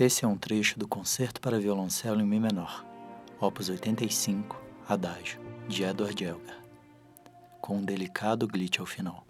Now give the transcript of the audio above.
Esse é um trecho do Concerto para Violoncelo em Mi menor, opus 85, Adagio, de Edward Elgar, com um delicado glitch ao final.